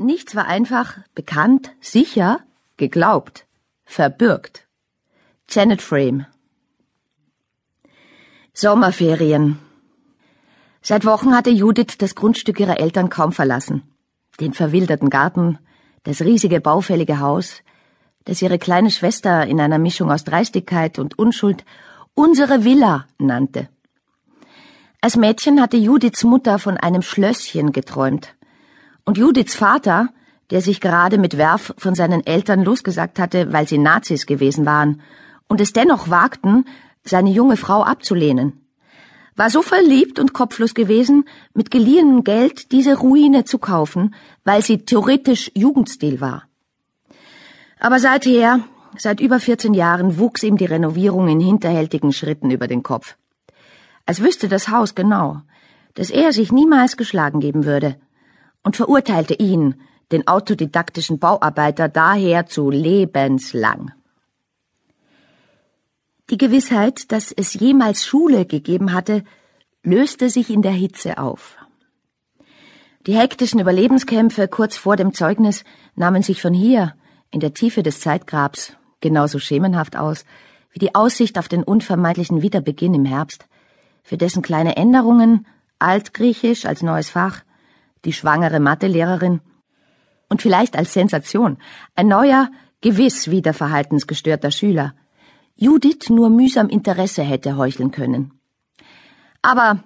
Nichts war einfach bekannt, sicher, geglaubt, verbürgt. Janet Frame. Sommerferien. Seit Wochen hatte Judith das Grundstück ihrer Eltern kaum verlassen. Den verwilderten Garten, das riesige baufällige Haus, das ihre kleine Schwester in einer Mischung aus Dreistigkeit und Unschuld unsere Villa nannte. Als Mädchen hatte Judiths Mutter von einem Schlösschen geträumt. Und Judiths Vater, der sich gerade mit Werf von seinen Eltern losgesagt hatte, weil sie Nazis gewesen waren, und es dennoch wagten, seine junge Frau abzulehnen war so verliebt und kopflos gewesen, mit geliehenem Geld diese Ruine zu kaufen, weil sie theoretisch Jugendstil war. Aber seither, seit über 14 Jahren, wuchs ihm die Renovierung in hinterhältigen Schritten über den Kopf. Als wüsste das Haus genau, dass er sich niemals geschlagen geben würde, und verurteilte ihn, den autodidaktischen Bauarbeiter, daher zu lebenslang. Die Gewissheit, dass es jemals Schule gegeben hatte, löste sich in der Hitze auf. Die hektischen Überlebenskämpfe kurz vor dem Zeugnis nahmen sich von hier, in der Tiefe des Zeitgrabs, genauso schemenhaft aus, wie die Aussicht auf den unvermeidlichen Wiederbeginn im Herbst, für dessen kleine Änderungen, Altgriechisch als neues Fach, die schwangere Mathelehrerin und vielleicht als Sensation ein neuer, gewiss wieder verhaltensgestörter Schüler, Judith nur mühsam Interesse hätte heucheln können. Aber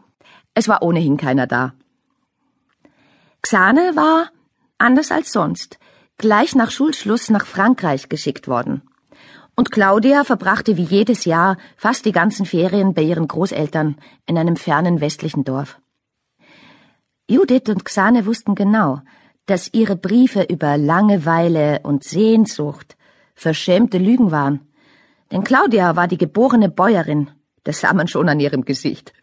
es war ohnehin keiner da. Xane war, anders als sonst, gleich nach Schulschluss nach Frankreich geschickt worden. Und Claudia verbrachte wie jedes Jahr fast die ganzen Ferien bei ihren Großeltern in einem fernen westlichen Dorf. Judith und Xane wussten genau, dass ihre Briefe über Langeweile und Sehnsucht verschämte Lügen waren. Denn Claudia war die geborene Bäuerin, das sah man schon an ihrem Gesicht.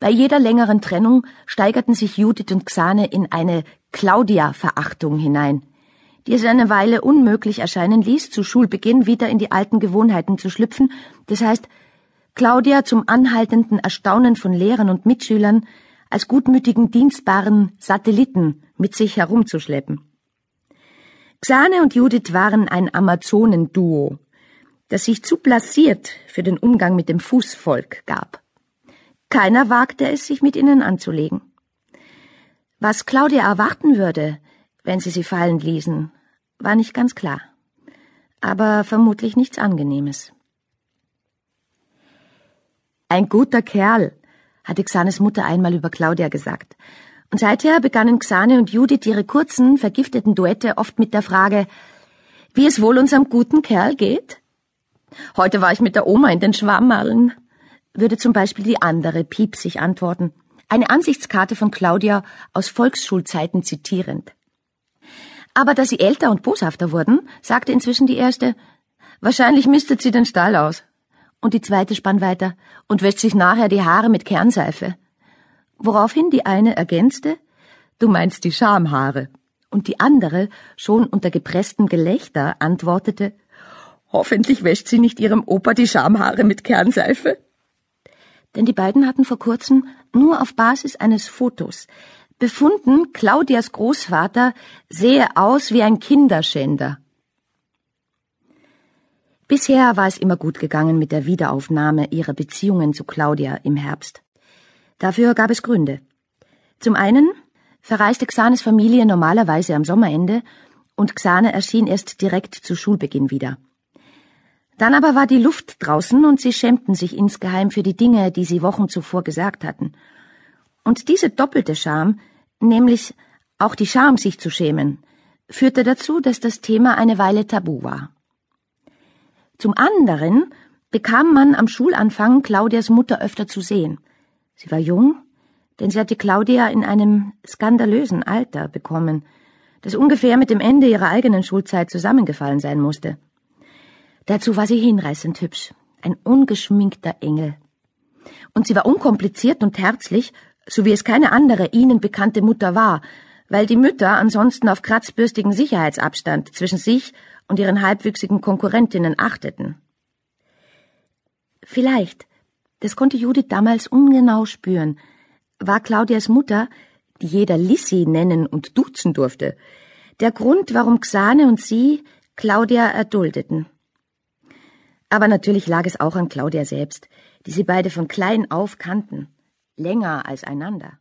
Bei jeder längeren Trennung steigerten sich Judith und Xane in eine Claudia-Verachtung hinein, die es eine Weile unmöglich erscheinen ließ, zu Schulbeginn wieder in die alten Gewohnheiten zu schlüpfen, das heißt, Claudia zum anhaltenden Erstaunen von Lehrern und Mitschülern als gutmütigen, dienstbaren Satelliten mit sich herumzuschleppen. Xane und Judith waren ein Amazonenduo, das sich zu blasiert für den Umgang mit dem Fußvolk gab. Keiner wagte es, sich mit ihnen anzulegen. Was Claudia erwarten würde, wenn sie sie fallen ließen, war nicht ganz klar, aber vermutlich nichts Angenehmes. Ein guter Kerl, hatte Xanes Mutter einmal über Claudia gesagt, und seither begannen Xane und Judith ihre kurzen, vergifteten Duette oft mit der Frage, wie es wohl unserem guten Kerl geht? Heute war ich mit der Oma in den Schwammerln, würde zum Beispiel die andere piepsig antworten. Eine Ansichtskarte von Claudia aus Volksschulzeiten zitierend. Aber da sie älter und boshafter wurden, sagte inzwischen die erste, wahrscheinlich mistet sie den Stall aus. Und die zweite spann weiter und wäscht sich nachher die Haare mit Kernseife. Woraufhin die eine ergänzte, du meinst die Schamhaare. Und die andere, schon unter gepresstem Gelächter, antwortete, Hoffentlich wäscht sie nicht ihrem Opa die Schamhaare mit Kernseife. Denn die beiden hatten vor kurzem nur auf Basis eines Fotos befunden, Claudias Großvater sehe aus wie ein Kinderschänder. Bisher war es immer gut gegangen mit der Wiederaufnahme ihrer Beziehungen zu Claudia im Herbst. Dafür gab es Gründe. Zum einen verreiste Xanes Familie normalerweise am Sommerende und Xane erschien erst direkt zu Schulbeginn wieder. Dann aber war die Luft draußen und sie schämten sich insgeheim für die Dinge, die sie Wochen zuvor gesagt hatten. Und diese doppelte Scham, nämlich auch die Scham, sich zu schämen, führte dazu, dass das Thema eine Weile tabu war. Zum anderen bekam man am Schulanfang Claudias Mutter öfter zu sehen. Sie war jung, denn sie hatte Claudia in einem skandalösen Alter bekommen, das ungefähr mit dem Ende ihrer eigenen Schulzeit zusammengefallen sein musste. Dazu war sie hinreißend hübsch, ein ungeschminkter Engel. Und sie war unkompliziert und herzlich, so wie es keine andere ihnen bekannte Mutter war, weil die Mütter ansonsten auf kratzbürstigen Sicherheitsabstand zwischen sich und ihren halbwüchsigen Konkurrentinnen achteten. Vielleicht, das konnte Judith damals ungenau spüren, war Claudias Mutter die jeder Lissi nennen und duzen durfte, der Grund, warum Xane und sie Claudia erduldeten. Aber natürlich lag es auch an Claudia selbst, die sie beide von klein auf kannten, länger als einander.